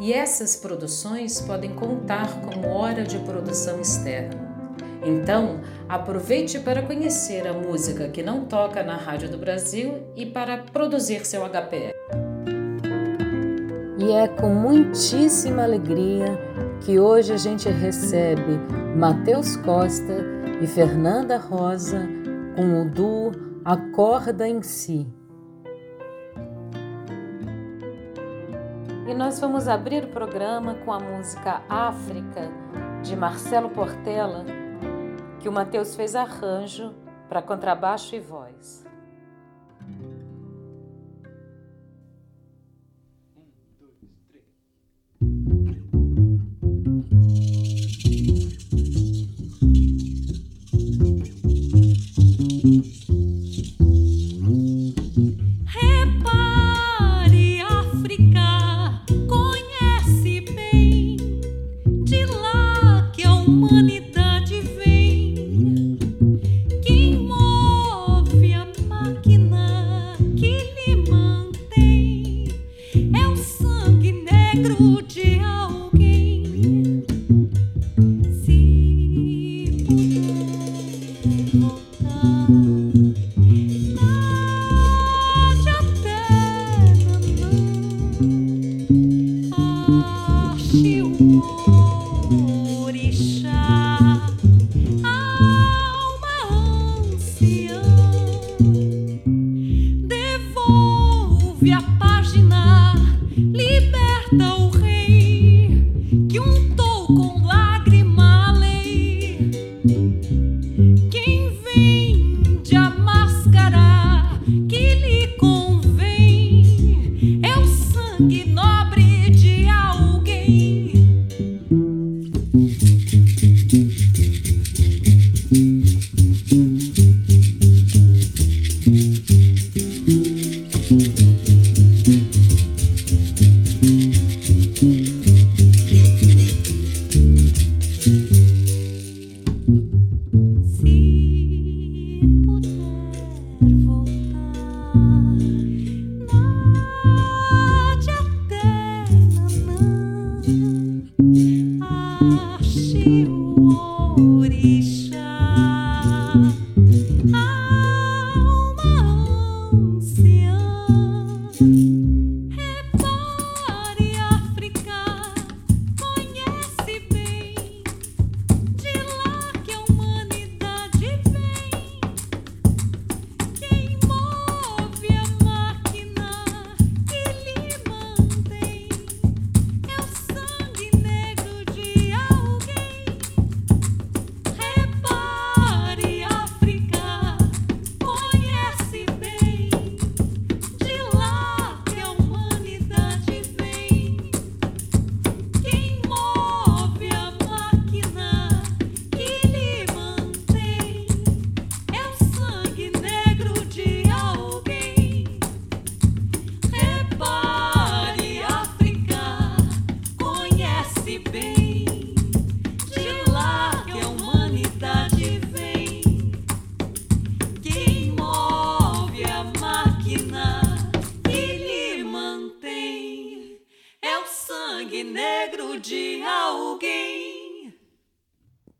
e essas produções podem contar como hora de produção externa. Então, aproveite para conhecer a música que não toca na Rádio do Brasil e para produzir seu HPR. E é com muitíssima alegria que hoje a gente recebe Matheus Costa e Fernanda Rosa com o duo Acorda em Si. E nós vamos abrir o programa com a música África, de Marcelo Portela, que o Matheus fez arranjo para contrabaixo e voz.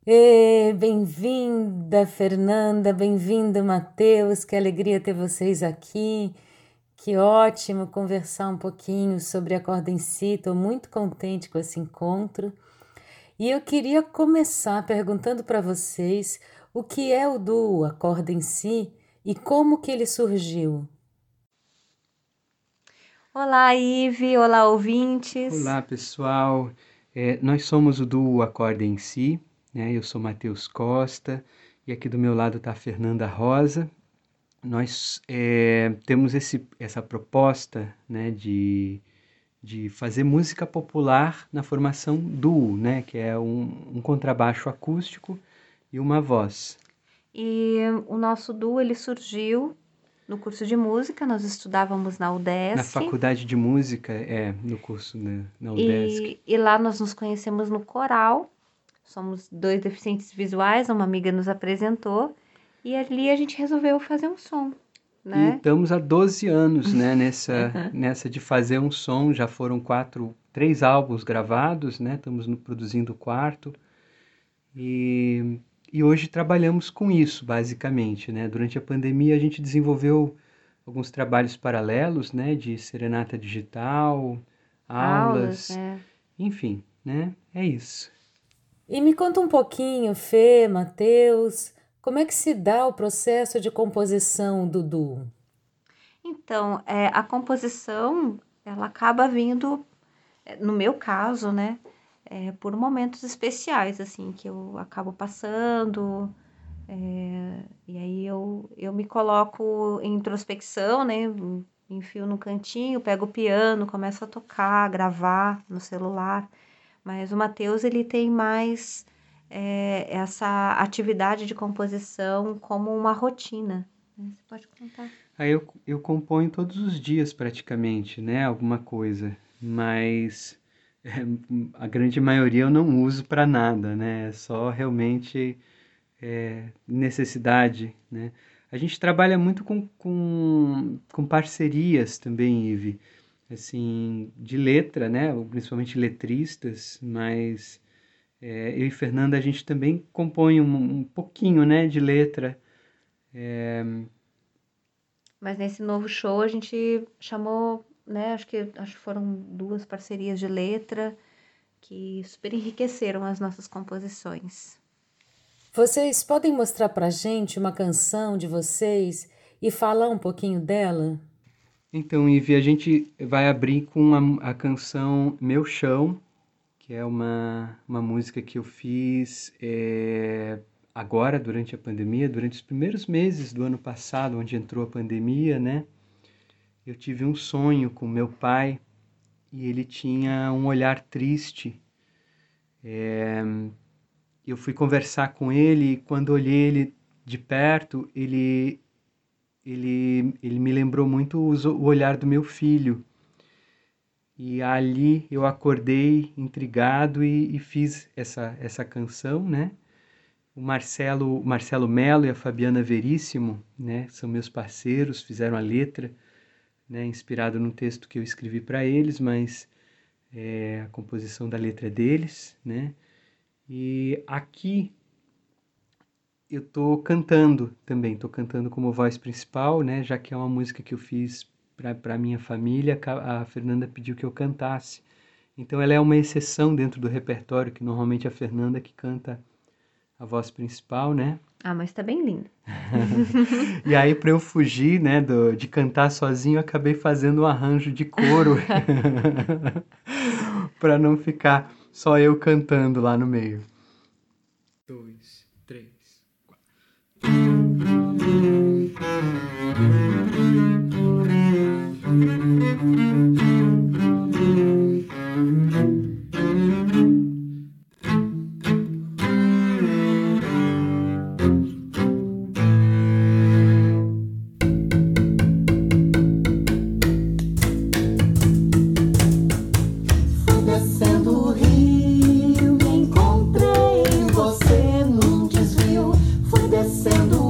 Bem-vinda, Fernanda, bem-vindo, Matheus, que alegria ter vocês aqui. Que ótimo conversar um pouquinho sobre a corda em si, estou muito contente com esse encontro. E eu queria começar perguntando para vocês o que é o duo A Corda em Si e como que ele surgiu. Olá, Ive, olá, ouvintes. Olá, pessoal. É, nós somos o duo A Corda em Si, né? Eu sou Matheus Costa e aqui do meu lado está a Fernanda Rosa. Nós é, temos esse, essa proposta né, de, de fazer música popular na formação duo, né? Que é um, um contrabaixo acústico e uma voz. E o nosso duo ele surgiu no curso de música, nós estudávamos na UDESC. Na faculdade de música, é, no curso né, na UDESC. E, e lá nós nos conhecemos no coral. Somos dois deficientes visuais, uma amiga nos apresentou. E ali a gente resolveu fazer um som. Né? E estamos há 12 anos né, nessa, nessa de fazer um som. Já foram quatro, três álbuns gravados, né? Estamos no, produzindo o quarto. E, e hoje trabalhamos com isso, basicamente. Né? Durante a pandemia, a gente desenvolveu alguns trabalhos paralelos, né? De serenata digital, aulas, aulas é. enfim, né? É isso. E me conta um pouquinho, Fê, Matheus, como é que se dá o processo de composição do duo? Então, é, a composição, ela acaba vindo, é, no meu caso, né, é, por momentos especiais, assim, que eu acabo passando, é, e aí eu, eu me coloco em introspecção, né, enfio no cantinho, pego o piano, começo a tocar, gravar no celular, mas o Matheus, ele tem mais é, essa atividade de composição como uma rotina. Né? Você pode contar? Aí eu, eu componho todos os dias praticamente, né? Alguma coisa, mas é, a grande maioria eu não uso para nada, né? É só realmente é, necessidade, né? A gente trabalha muito com, com, com parcerias também, Ive, assim, de letra, né? Principalmente letristas, mas é, eu e Fernanda, a gente também compõe um, um pouquinho, né, de letra. É... Mas nesse novo show a gente chamou, né, acho que, acho que foram duas parcerias de letra que super enriqueceram as nossas composições. Vocês podem mostrar pra gente uma canção de vocês e falar um pouquinho dela? Então, Ivy, a gente vai abrir com a, a canção Meu Chão, que é uma, uma música que eu fiz é, agora, durante a pandemia, durante os primeiros meses do ano passado, onde entrou a pandemia, né? Eu tive um sonho com meu pai e ele tinha um olhar triste. É, eu fui conversar com ele e quando olhei ele de perto, ele, ele, ele me lembrou muito o olhar do meu filho. E ali eu acordei intrigado e, e fiz essa, essa canção, né? O Marcelo, Marcelo Melo e a Fabiana Veríssimo, né, são meus parceiros, fizeram a letra, né, inspirado no texto que eu escrevi para eles, mas é, a composição da letra é deles, né? E aqui eu tô cantando também, tô cantando como voz principal, né, já que é uma música que eu fiz para minha família, a Fernanda pediu que eu cantasse. Então ela é uma exceção dentro do repertório, que normalmente é a Fernanda que canta a voz principal, né? Ah, mas tá bem lindo. e aí, para eu fugir, né, do, de cantar sozinho, acabei fazendo um arranjo de coro para não ficar só eu cantando lá no meio. Dois, sendo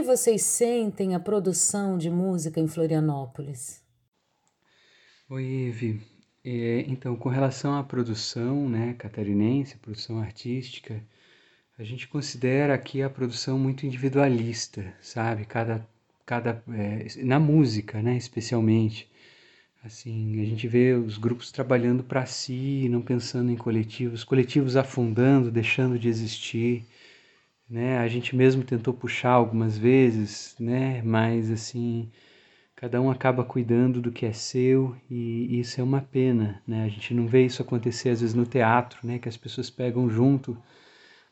vocês sentem a produção de música em Florianópolis? Oi, Eve. É, então, com relação à produção né, catarinense, produção artística, a gente considera aqui a produção muito individualista, sabe? Cada, cada, é, na música, né, especialmente. Assim, a gente vê os grupos trabalhando para si, não pensando em coletivos, coletivos afundando, deixando de existir, né? A gente mesmo tentou puxar algumas vezes, né? Mas assim, cada um acaba cuidando do que é seu e isso é uma pena, né? A gente não vê isso acontecer às vezes no teatro, né? Que as pessoas pegam junto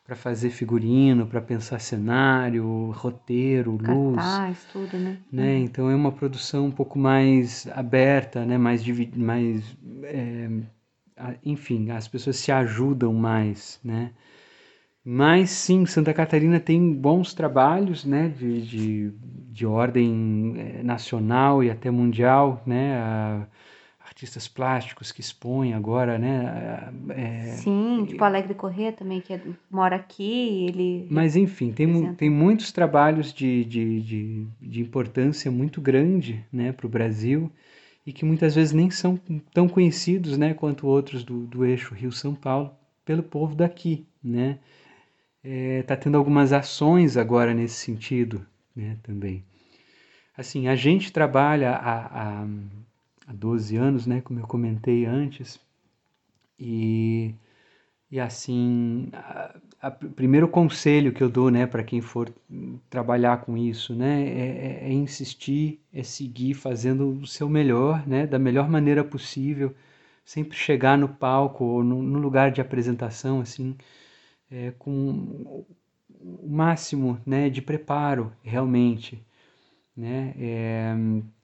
para fazer figurino, para pensar cenário, roteiro, luz, Cartaz, tudo, né? né? Uhum. Então é uma produção um pouco mais aberta, né? Mais mais é, enfim, as pessoas se ajudam mais, né? Mas sim, Santa Catarina tem bons trabalhos, né? De, de, de ordem é, nacional e até mundial, né? A, artistas plásticos que expõem agora, né? É, Sim, tipo Alegre Corrêa também, que é, mora aqui, ele... Mas enfim, tem, tem muitos trabalhos de, de, de, de importância muito grande né, para o Brasil e que muitas vezes nem são tão conhecidos né, quanto outros do, do eixo Rio-São Paulo pelo povo daqui, né? Está é, tá tendo algumas ações agora nesse sentido né, também. Assim, a gente trabalha a, a há 12 anos, né, como eu comentei antes. E, e assim, o primeiro conselho que eu dou, né, para quem for trabalhar com isso, né, é, é, é, insistir, é seguir fazendo o seu melhor, né, da melhor maneira possível, sempre chegar no palco ou no, no lugar de apresentação, assim, é, com o máximo, né, de preparo, realmente, né, é,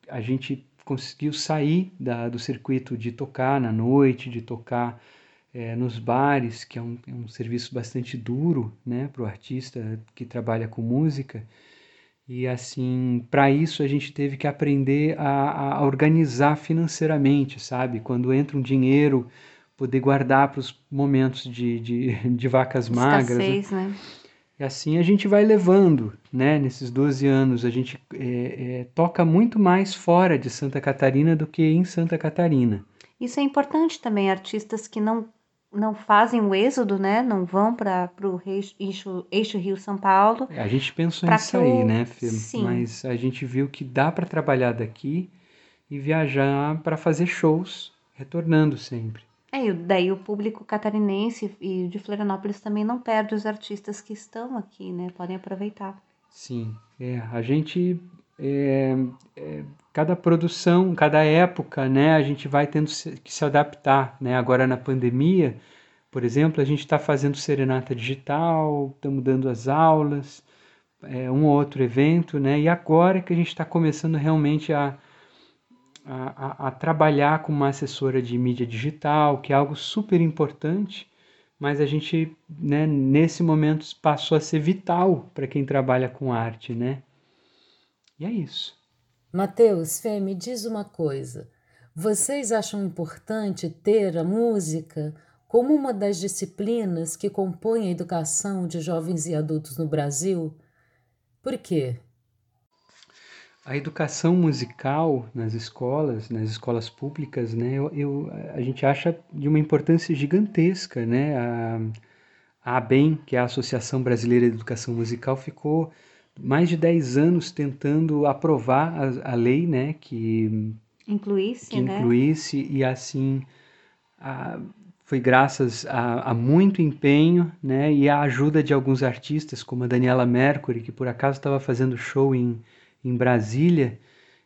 a gente conseguiu sair da, do circuito de tocar na noite, de tocar é, nos bares, que é um, é um serviço bastante duro né, para o artista que trabalha com música. E assim, para isso a gente teve que aprender a, a, organizar financeiramente, sabe? Quando entra um dinheiro, poder guardar para os momentos de, de, de vacas magras. Né? Escassez, né? E assim a gente vai levando, né? Nesses 12 anos, a gente é, é, toca muito mais fora de Santa Catarina do que em Santa Catarina. Isso é importante também, artistas que não, não fazem o êxodo, né? Não vão para o eixo, eixo Rio-São Paulo. A gente pensou nisso aí, né, Fê? Sim. Mas a gente viu que dá para trabalhar daqui e viajar para fazer shows, retornando sempre. É, daí o público catarinense e de Florianópolis também não perde os artistas que estão aqui, né? Podem aproveitar. Sim, é, a gente é, é, cada produção, cada época, né, a gente vai tendo que se adaptar, né? Agora na pandemia, por exemplo, a gente está fazendo serenata digital, estamos dando as aulas, é, um ou outro evento, né? E agora que a gente está começando realmente a a, a, trabalhar com uma assessora de mídia digital, que é algo super importante, mas a gente, né, nesse momento, passou a ser vital para quem trabalha com arte, né? E é isso. Mateus, Fê, me diz uma coisa. Vocês acham importante ter a música como uma das disciplinas que compõem a educação de jovens e adultos no Brasil? Por quê? A educação musical nas escolas, nas escolas públicas, né, eu, eu, a gente acha de uma importância gigantesca, né? A, a ABEM, que é a Associação Brasileira de Educação Musical, ficou mais de 10 anos tentando aprovar a, a lei, né, que incluísse, que né? incluísse e assim a, foi graças a, a, muito empenho, né, e a ajuda de alguns artistas como a Daniela Mercury, que por acaso estava fazendo show em em Brasília.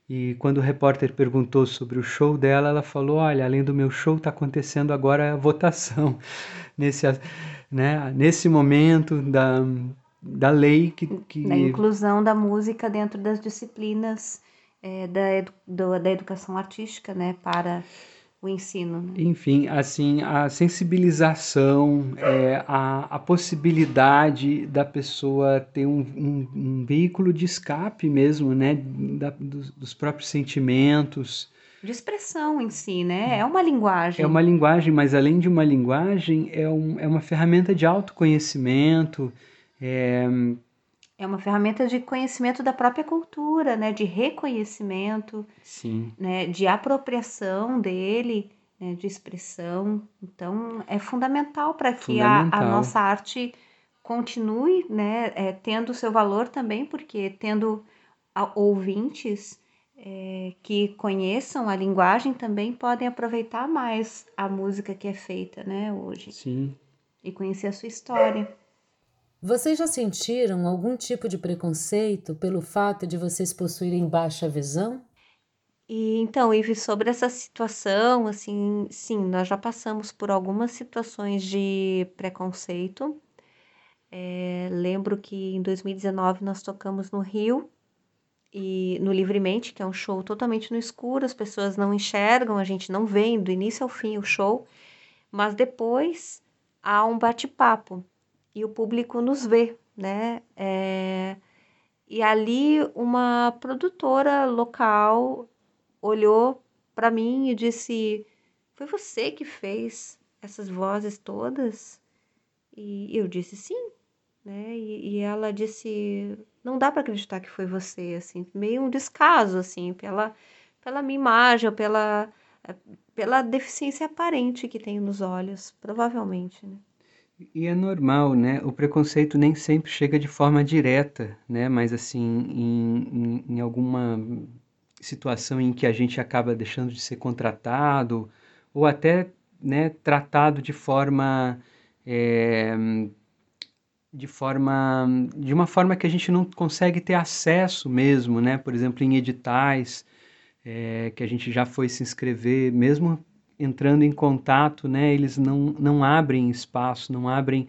E quando o repórter perguntou sobre o show dela, ela falou: Olha, além do meu show, está acontecendo agora a votação nesse, né, nesse momento da, da lei que, que. Da inclusão da música dentro das disciplinas é, da, edu, da educação artística, né, para o ensino. Né? Enfim, assim, a sensibilização, é, a, a possibilidade da pessoa ter um, um, um veículo de escape mesmo, né, da, dos, dos, próprios sentimentos. De expressão em si, né? É uma linguagem. É uma linguagem, mas além de uma linguagem, é, um, é uma ferramenta de autoconhecimento, é, é uma ferramenta de conhecimento da própria cultura, né? De reconhecimento, Sim. né? De apropriação dele, né? De expressão. Então, é fundamental para que a, a, nossa arte continue, né? É, tendo seu valor também, porque tendo ouvintes é, que conheçam a linguagem também podem aproveitar mais a música que é feita, né? Hoje. Sim. E conhecer a sua história. Vocês já sentiram algum tipo de preconceito pelo fato de vocês possuírem baixa visão? E então, Ive, sobre essa situação, assim, sim, nós já passamos por algumas situações de preconceito. É, lembro que em 2019 nós tocamos no Rio e no Livremente, que é um show totalmente no escuro, as pessoas não enxergam, a gente não vê do início ao fim o show, mas depois há um bate-papo e o público nos vê, né? É, e ali uma produtora local olhou para mim e disse: Foi você que fez essas vozes todas? E eu disse: Sim. Né? E, e ela disse: Não dá para acreditar que foi você, assim, meio um descaso, assim, pela, pela minha imagem, pela, pela deficiência aparente que tenho nos olhos, provavelmente, né? E é normal, né? O preconceito nem sempre chega de forma direta, né? Mas assim, em, em, em alguma situação em que a gente acaba deixando de ser contratado ou até né, tratado de forma é, de forma de uma forma que a gente não consegue ter acesso mesmo, né? Por exemplo, em editais é, que a gente já foi se inscrever, mesmo entrando em contato, né, eles não, não abrem espaço, não abrem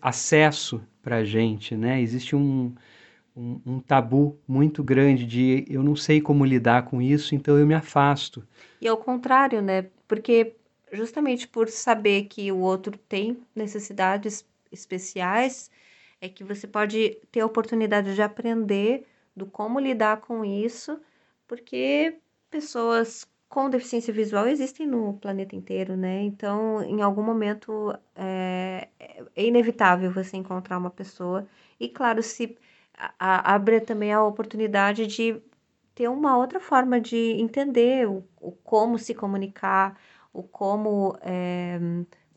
acesso para a gente, né? Existe um, um, um, tabu muito grande de eu não sei como lidar com isso, então eu me afasto. E ao contrário, né? Porque justamente por saber que o outro tem necessidades especiais, é que você pode ter a oportunidade de aprender do como lidar com isso, porque pessoas com deficiência visual existem no planeta inteiro, né? Então, em algum momento é, é inevitável você encontrar uma pessoa. E, claro, se a, abre também a oportunidade de ter uma outra forma de entender o, o como se comunicar, o como é,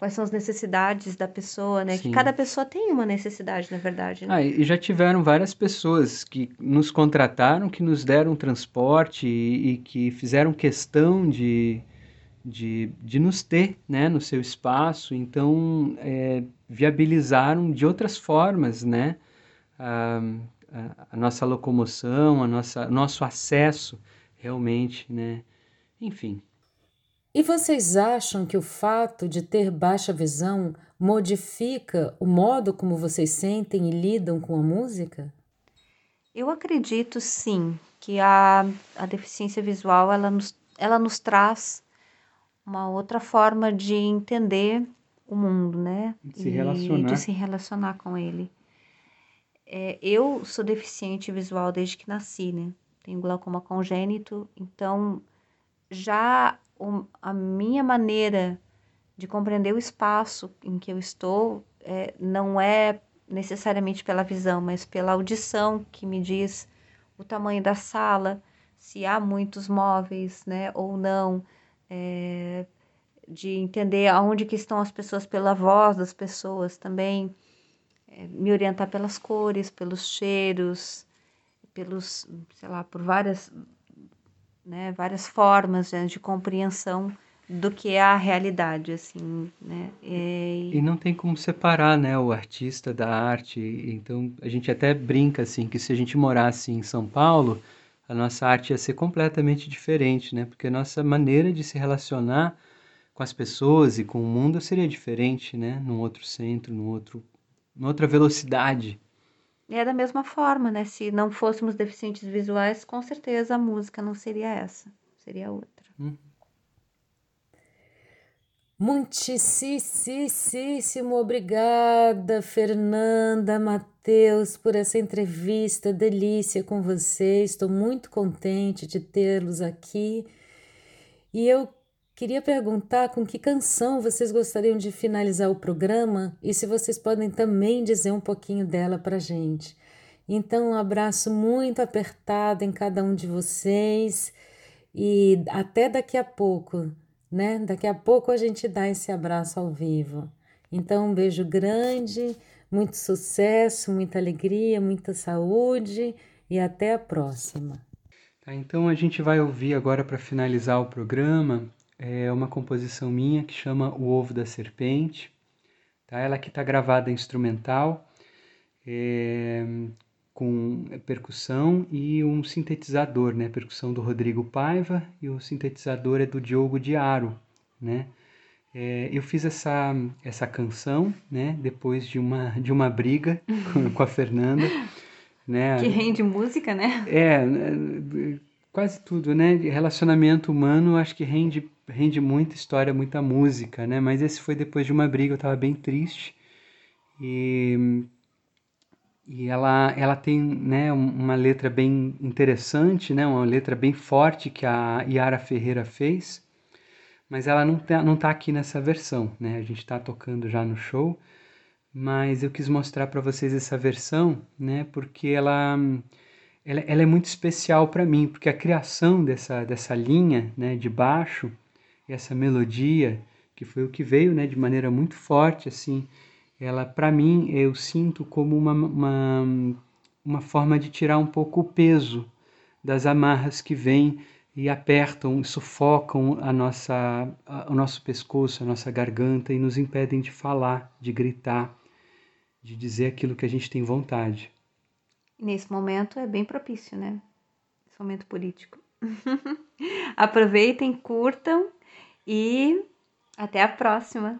quais são as necessidades da pessoa, né? Sim. Que cada pessoa tem uma necessidade, na verdade. Né? Ah, e já tiveram várias pessoas que nos contrataram, que nos deram transporte e, e que fizeram questão de, de, de nos ter né, no seu espaço, então é, viabilizaram de outras formas né, a, a, a nossa locomoção, a nossa, nosso acesso realmente, né? Enfim. E vocês acham que o fato de ter baixa visão modifica o modo como vocês sentem e lidam com a música? Eu acredito sim que a, a deficiência visual ela nos, ela nos traz uma outra forma de entender o mundo, né? De se relacionar. E de se relacionar com ele. É, eu sou deficiente visual desde que nasci, né? Tenho glaucoma congênito, então já a minha maneira de compreender o espaço em que eu estou é, não é necessariamente pela visão, mas pela audição que me diz o tamanho da sala, se há muitos móveis, né, ou não, é, de entender aonde que estão as pessoas pela voz das pessoas também, é, me orientar pelas cores, pelos cheiros, pelos, sei lá, por várias né, várias formas né, de compreensão do que é a realidade, assim, né? E... e não tem como separar, né, o artista da arte. Então a gente até brinca assim que se a gente morasse em São Paulo, a nossa arte ia ser completamente diferente, né? Porque a nossa maneira de se relacionar com as pessoas e com o mundo seria diferente, né? Num outro centro, num outro, numa outra velocidade. É da mesma forma, né? Se não fôssemos deficientes visuais, com certeza a música não seria essa, seria outra. Hum. Muitíssimo obrigada, Fernanda, Matheus, por essa entrevista delícia com vocês. Estou muito contente de tê-los aqui. E eu Queria perguntar com que canção vocês gostariam de finalizar o programa e se vocês podem também dizer um pouquinho dela para gente. Então, um abraço muito apertado em cada um de vocês e até daqui a pouco, né? Daqui a pouco a gente dá esse abraço ao vivo. Então, um beijo grande, muito sucesso, muita alegria, muita saúde e até a próxima. Tá, então a gente vai ouvir agora para finalizar o programa é uma composição minha que chama O Ovo da Serpente. Tá? Ela aqui está gravada instrumental, é, com percussão e um sintetizador, né? Percussão do Rodrigo Paiva e o sintetizador é do Diogo Diaro, né? É, eu fiz essa, essa canção, né? Depois de uma, de uma briga com, com a Fernanda, né? Que rende música, né? É, quase tudo, né? Relacionamento humano, acho que rende, rende muita história, muita música, né? Mas esse foi depois de uma briga, eu estava bem triste. E, e ela, ela tem né, uma letra bem interessante, né? Uma letra bem forte que a Yara Ferreira fez. Mas ela não tá, não tá aqui nessa versão, né? A gente está tocando já no show. Mas eu quis mostrar para vocês essa versão, né? Porque ela ela, ela é muito especial para mim, porque a criação dessa, dessa linha né, de baixo, essa melodia, que foi o que veio né, de maneira muito forte, assim, ela, para mim, eu sinto como uma, uma, uma forma de tirar um pouco o peso das amarras que vêm e apertam, sufocam a nossa, a, o nosso pescoço, a nossa garganta e nos impedem de falar, de gritar, de dizer aquilo que a gente tem vontade nesse momento é bem propício, né? Esse momento político. Aproveitem, curtam e até a próxima!